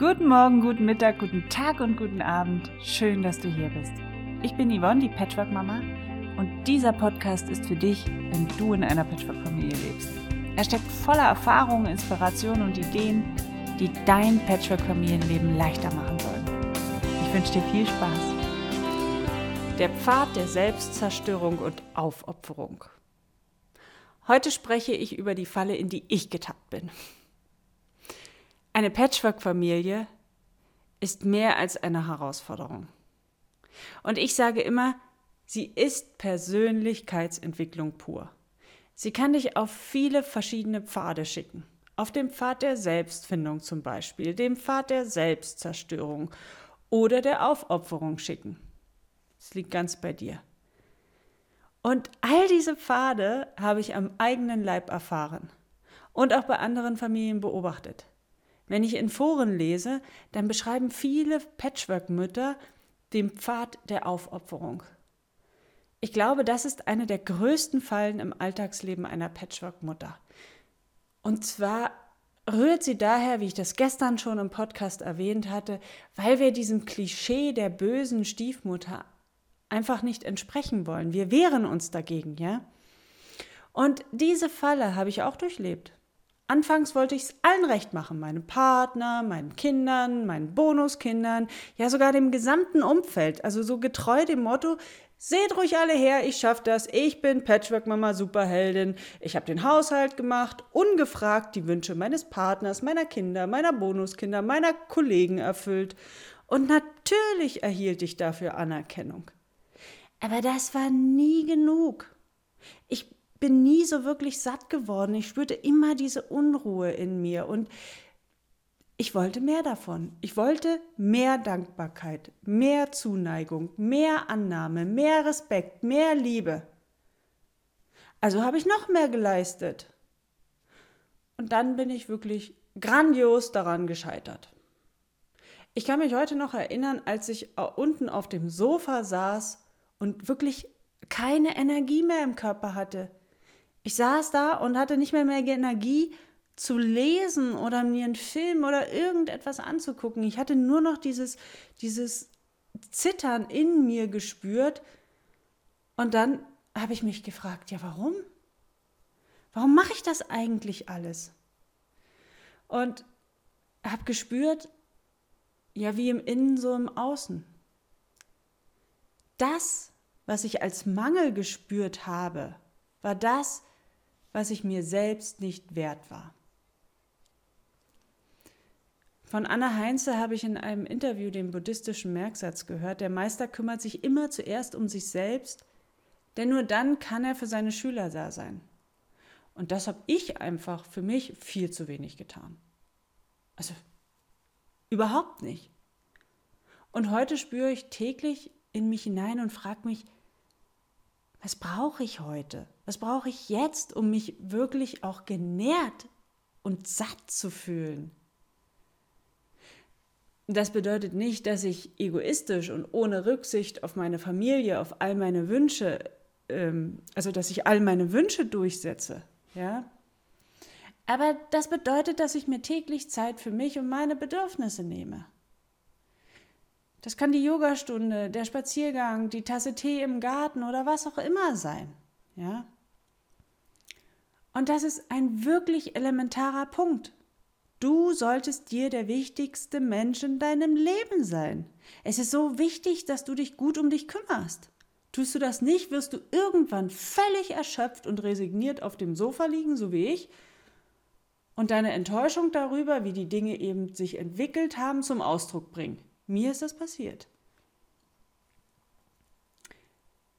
Guten Morgen, guten Mittag, guten Tag und guten Abend. Schön, dass du hier bist. Ich bin Yvonne, die Patchwork-Mama, und dieser Podcast ist für dich, wenn du in einer Patchwork-Familie lebst. Er steckt voller Erfahrungen, Inspirationen und Ideen, die dein Patchwork-Familienleben leichter machen sollen. Ich wünsche dir viel Spaß. Der Pfad der Selbstzerstörung und Aufopferung. Heute spreche ich über die Falle, in die ich getappt bin. Eine Patchwork-Familie ist mehr als eine Herausforderung. Und ich sage immer, sie ist Persönlichkeitsentwicklung pur. Sie kann dich auf viele verschiedene Pfade schicken. Auf dem Pfad der Selbstfindung zum Beispiel, dem Pfad der Selbstzerstörung oder der Aufopferung schicken. Es liegt ganz bei dir. Und all diese Pfade habe ich am eigenen Leib erfahren und auch bei anderen Familien beobachtet. Wenn ich in Foren lese, dann beschreiben viele Patchwork-Mütter den Pfad der Aufopferung. Ich glaube, das ist eine der größten Fallen im Alltagsleben einer Patchwork-Mutter. Und zwar rührt sie daher, wie ich das gestern schon im Podcast erwähnt hatte, weil wir diesem Klischee der bösen Stiefmutter einfach nicht entsprechen wollen. Wir wehren uns dagegen, ja? Und diese Falle habe ich auch durchlebt. Anfangs wollte ich es allen recht machen, meinem Partner, meinen Kindern, meinen Bonuskindern, ja sogar dem gesamten Umfeld. Also so getreu dem Motto, seht ruhig alle her, ich schaffe das, ich bin Patchwork-Mama Superheldin, ich habe den Haushalt gemacht, ungefragt die Wünsche meines Partners, meiner Kinder, meiner Bonuskinder, meiner Kollegen erfüllt. Und natürlich erhielt ich dafür Anerkennung. Aber das war nie genug. Bin nie so wirklich satt geworden. Ich spürte immer diese Unruhe in mir und ich wollte mehr davon. Ich wollte mehr Dankbarkeit, mehr Zuneigung, mehr Annahme, mehr Respekt, mehr Liebe. Also habe ich noch mehr geleistet. Und dann bin ich wirklich grandios daran gescheitert. Ich kann mich heute noch erinnern, als ich unten auf dem Sofa saß und wirklich keine Energie mehr im Körper hatte. Ich saß da und hatte nicht mehr mehr Energie zu lesen oder mir einen Film oder irgendetwas anzugucken. Ich hatte nur noch dieses, dieses Zittern in mir gespürt. Und dann habe ich mich gefragt, ja, warum? Warum mache ich das eigentlich alles? Und habe gespürt, ja, wie im Innen so im Außen. Das, was ich als Mangel gespürt habe, war das, was ich mir selbst nicht wert war. Von Anna Heinze habe ich in einem Interview den buddhistischen Merksatz gehört, der Meister kümmert sich immer zuerst um sich selbst, denn nur dann kann er für seine Schüler da sein. Und das habe ich einfach für mich viel zu wenig getan. Also überhaupt nicht. Und heute spüre ich täglich in mich hinein und frage mich, was brauche ich heute? Was brauche ich jetzt, um mich wirklich auch genährt und satt zu fühlen? Das bedeutet nicht, dass ich egoistisch und ohne Rücksicht auf meine Familie, auf all meine Wünsche, ähm, also dass ich all meine Wünsche durchsetze, ja. Aber das bedeutet, dass ich mir täglich Zeit für mich und meine Bedürfnisse nehme. Das kann die Yogastunde, der Spaziergang, die Tasse Tee im Garten oder was auch immer sein. Ja? Und das ist ein wirklich elementarer Punkt. Du solltest dir der wichtigste Mensch in deinem Leben sein. Es ist so wichtig, dass du dich gut um dich kümmerst. Tust du das nicht, wirst du irgendwann völlig erschöpft und resigniert auf dem Sofa liegen, so wie ich, und deine Enttäuschung darüber, wie die Dinge eben sich entwickelt haben, zum Ausdruck bringen. Mir ist das passiert.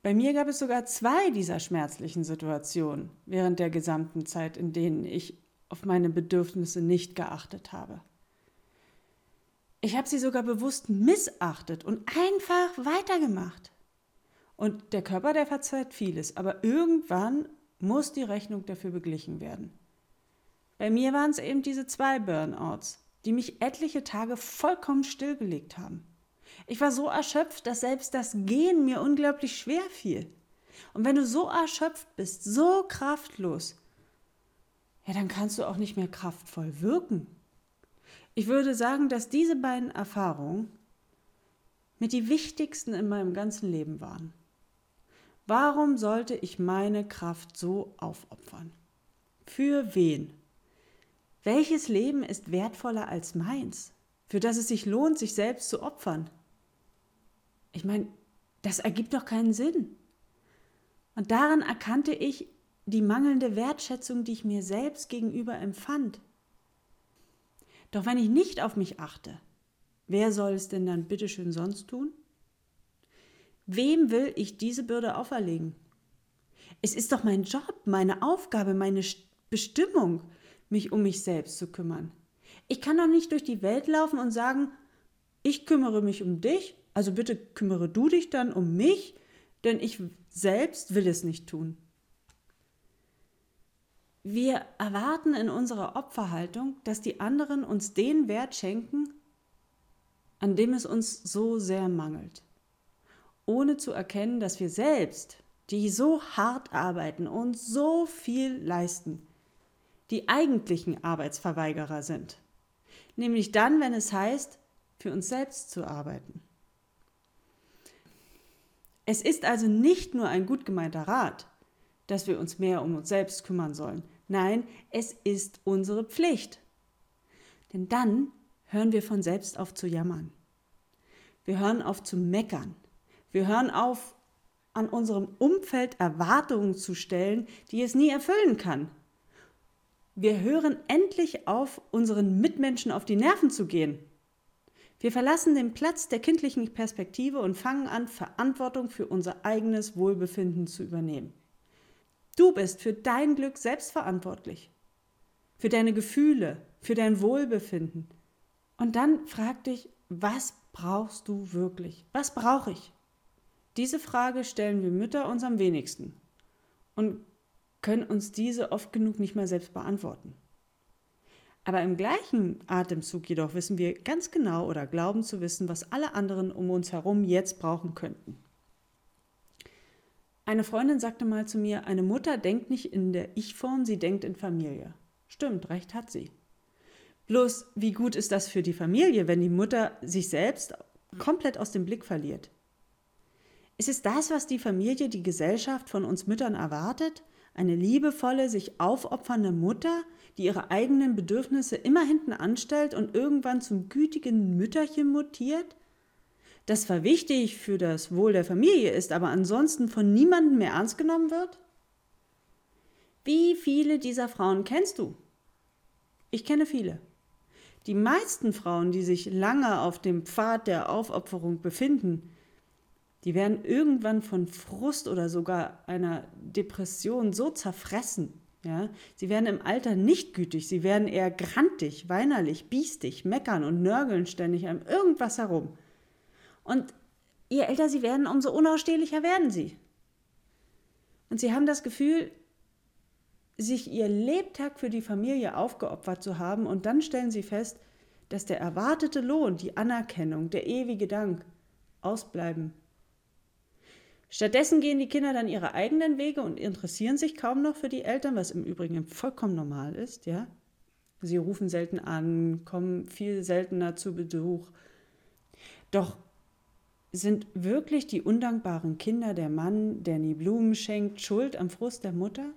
Bei mir gab es sogar zwei dieser schmerzlichen Situationen während der gesamten Zeit, in denen ich auf meine Bedürfnisse nicht geachtet habe. Ich habe sie sogar bewusst missachtet und einfach weitergemacht. Und der Körper, der verzeiht vieles, aber irgendwann muss die Rechnung dafür beglichen werden. Bei mir waren es eben diese zwei Burnouts die mich etliche Tage vollkommen stillgelegt haben. Ich war so erschöpft, dass selbst das Gehen mir unglaublich schwer fiel. Und wenn du so erschöpft bist, so kraftlos, ja, dann kannst du auch nicht mehr kraftvoll wirken. Ich würde sagen, dass diese beiden Erfahrungen mit die wichtigsten in meinem ganzen Leben waren. Warum sollte ich meine Kraft so aufopfern? Für wen? Welches Leben ist wertvoller als meins, für das es sich lohnt, sich selbst zu opfern? Ich meine, das ergibt doch keinen Sinn. Und daran erkannte ich die mangelnde Wertschätzung, die ich mir selbst gegenüber empfand. Doch wenn ich nicht auf mich achte, wer soll es denn dann bitteschön sonst tun? Wem will ich diese Bürde auferlegen? Es ist doch mein Job, meine Aufgabe, meine Bestimmung, mich um mich selbst zu kümmern. Ich kann doch nicht durch die Welt laufen und sagen, ich kümmere mich um dich, also bitte kümmere du dich dann um mich, denn ich selbst will es nicht tun. Wir erwarten in unserer Opferhaltung, dass die anderen uns den Wert schenken, an dem es uns so sehr mangelt, ohne zu erkennen, dass wir selbst, die so hart arbeiten und so viel leisten, die eigentlichen Arbeitsverweigerer sind. Nämlich dann, wenn es heißt, für uns selbst zu arbeiten. Es ist also nicht nur ein gut gemeinter Rat, dass wir uns mehr um uns selbst kümmern sollen. Nein, es ist unsere Pflicht. Denn dann hören wir von selbst auf zu jammern. Wir hören auf zu meckern. Wir hören auf, an unserem Umfeld Erwartungen zu stellen, die es nie erfüllen kann. Wir hören endlich auf, unseren Mitmenschen auf die Nerven zu gehen. Wir verlassen den Platz der kindlichen Perspektive und fangen an, Verantwortung für unser eigenes Wohlbefinden zu übernehmen. Du bist für dein Glück selbst verantwortlich, für deine Gefühle, für dein Wohlbefinden. Und dann frag dich, was brauchst du wirklich? Was brauche ich? Diese Frage stellen wir Mütter uns am wenigsten und können uns diese oft genug nicht mal selbst beantworten. Aber im gleichen Atemzug jedoch wissen wir ganz genau oder glauben zu wissen, was alle anderen um uns herum jetzt brauchen könnten. Eine Freundin sagte mal zu mir, eine Mutter denkt nicht in der Ich-Form, sie denkt in Familie. Stimmt, recht hat sie. Bloß, wie gut ist das für die Familie, wenn die Mutter sich selbst komplett aus dem Blick verliert? Ist es das, was die Familie, die Gesellschaft von uns Müttern erwartet? Eine liebevolle, sich aufopfernde Mutter, die ihre eigenen Bedürfnisse immer hinten anstellt und irgendwann zum gütigen Mütterchen mutiert? Das zwar wichtig für das Wohl der Familie ist, aber ansonsten von niemandem mehr ernst genommen wird? Wie viele dieser Frauen kennst du? Ich kenne viele. Die meisten Frauen, die sich lange auf dem Pfad der Aufopferung befinden, die werden irgendwann von Frust oder sogar einer Depression so zerfressen. Ja? Sie werden im Alter nicht gütig, sie werden eher grantig, weinerlich, biestig, meckern und nörgeln ständig an irgendwas herum. Und je älter sie werden, umso unausstehlicher werden sie. Und sie haben das Gefühl, sich ihr Lebtag für die Familie aufgeopfert zu haben und dann stellen sie fest, dass der erwartete Lohn, die Anerkennung, der ewige Dank ausbleiben Stattdessen gehen die Kinder dann ihre eigenen Wege und interessieren sich kaum noch für die Eltern, was im Übrigen vollkommen normal ist, ja. Sie rufen selten an, kommen viel seltener zu Besuch. Doch sind wirklich die undankbaren Kinder der Mann, der nie Blumen schenkt, schuld am Frust der Mutter?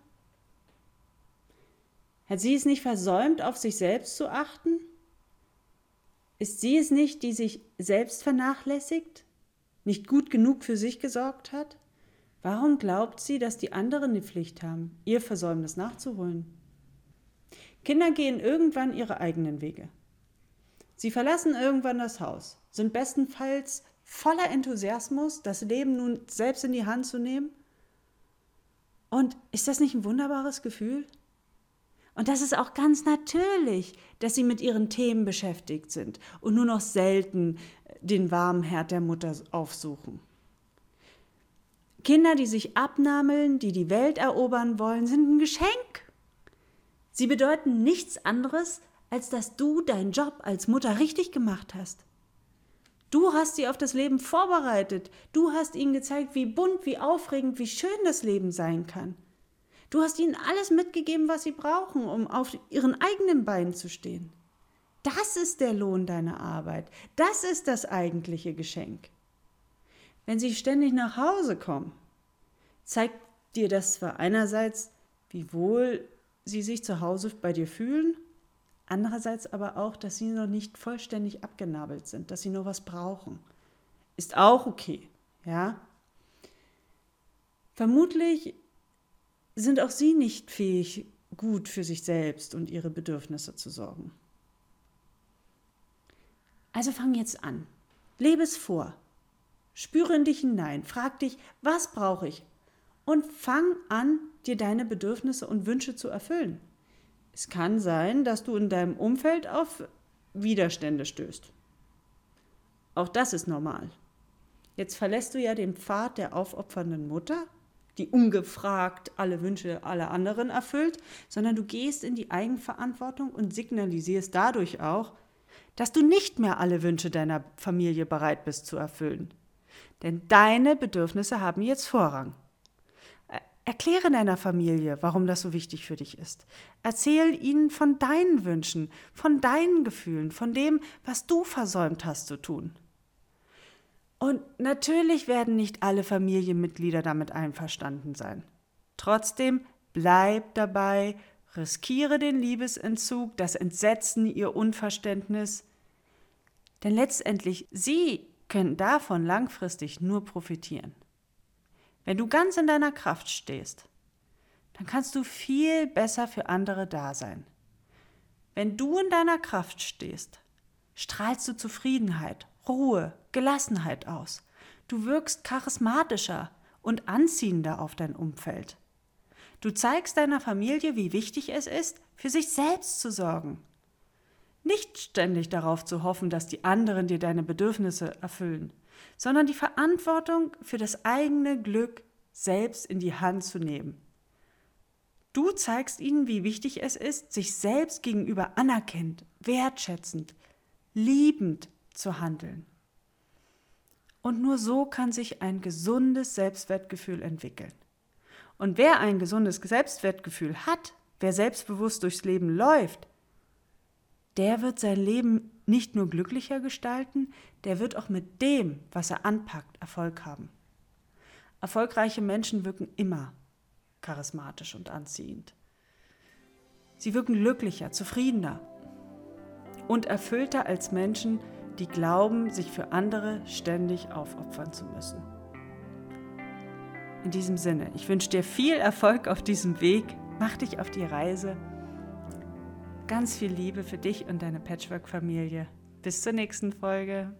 Hat sie es nicht versäumt, auf sich selbst zu achten? Ist sie es nicht, die sich selbst vernachlässigt? Nicht gut genug für sich gesorgt hat? Warum glaubt sie, dass die anderen die Pflicht haben, ihr Versäumnis nachzuholen? Kinder gehen irgendwann ihre eigenen Wege. Sie verlassen irgendwann das Haus, sind bestenfalls voller Enthusiasmus, das Leben nun selbst in die Hand zu nehmen. Und ist das nicht ein wunderbares Gefühl? Und das ist auch ganz natürlich, dass sie mit ihren Themen beschäftigt sind und nur noch selten den warmen Herd der Mutter aufsuchen. Kinder, die sich abnameln, die die Welt erobern wollen, sind ein Geschenk. Sie bedeuten nichts anderes, als dass du deinen Job als Mutter richtig gemacht hast. Du hast sie auf das Leben vorbereitet. Du hast ihnen gezeigt, wie bunt, wie aufregend, wie schön das Leben sein kann. Du hast ihnen alles mitgegeben, was sie brauchen, um auf ihren eigenen Beinen zu stehen. Das ist der Lohn deiner Arbeit. Das ist das eigentliche Geschenk. Wenn sie ständig nach Hause kommen, zeigt dir das zwar einerseits, wie wohl sie sich zu Hause bei dir fühlen, andererseits aber auch, dass sie noch nicht vollständig abgenabelt sind, dass sie noch was brauchen. Ist auch okay, ja. Vermutlich sind auch sie nicht fähig, gut für sich selbst und ihre Bedürfnisse zu sorgen. Also fang jetzt an. Lebe es vor. Spüre in dich hinein. Frag dich, was brauche ich? Und fang an, dir deine Bedürfnisse und Wünsche zu erfüllen. Es kann sein, dass du in deinem Umfeld auf Widerstände stößt. Auch das ist normal. Jetzt verlässt du ja den Pfad der aufopfernden Mutter, die ungefragt alle Wünsche aller anderen erfüllt, sondern du gehst in die Eigenverantwortung und signalisierst dadurch auch, dass du nicht mehr alle Wünsche deiner Familie bereit bist zu erfüllen. Denn deine Bedürfnisse haben jetzt Vorrang. Erkläre deiner Familie, warum das so wichtig für dich ist. Erzähl ihnen von deinen Wünschen, von deinen Gefühlen, von dem, was du versäumt hast zu tun. Und natürlich werden nicht alle Familienmitglieder damit einverstanden sein. Trotzdem bleib dabei, riskiere den Liebesentzug, das Entsetzen, ihr Unverständnis. Denn letztendlich, sie können davon langfristig nur profitieren. Wenn du ganz in deiner Kraft stehst, dann kannst du viel besser für andere da sein. Wenn du in deiner Kraft stehst, strahlst du Zufriedenheit, Ruhe, Gelassenheit aus. Du wirkst charismatischer und anziehender auf dein Umfeld. Du zeigst deiner Familie, wie wichtig es ist, für sich selbst zu sorgen. Nicht ständig darauf zu hoffen, dass die anderen dir deine Bedürfnisse erfüllen, sondern die Verantwortung für das eigene Glück selbst in die Hand zu nehmen. Du zeigst ihnen, wie wichtig es ist, sich selbst gegenüber anerkennend, wertschätzend, liebend zu handeln. Und nur so kann sich ein gesundes Selbstwertgefühl entwickeln. Und wer ein gesundes Selbstwertgefühl hat, wer selbstbewusst durchs Leben läuft, der wird sein Leben nicht nur glücklicher gestalten, der wird auch mit dem, was er anpackt, Erfolg haben. Erfolgreiche Menschen wirken immer charismatisch und anziehend. Sie wirken glücklicher, zufriedener und erfüllter als Menschen, die glauben, sich für andere ständig aufopfern zu müssen. In diesem Sinne, ich wünsche dir viel Erfolg auf diesem Weg. Mach dich auf die Reise. Ganz viel Liebe für dich und deine Patchwork-Familie. Bis zur nächsten Folge.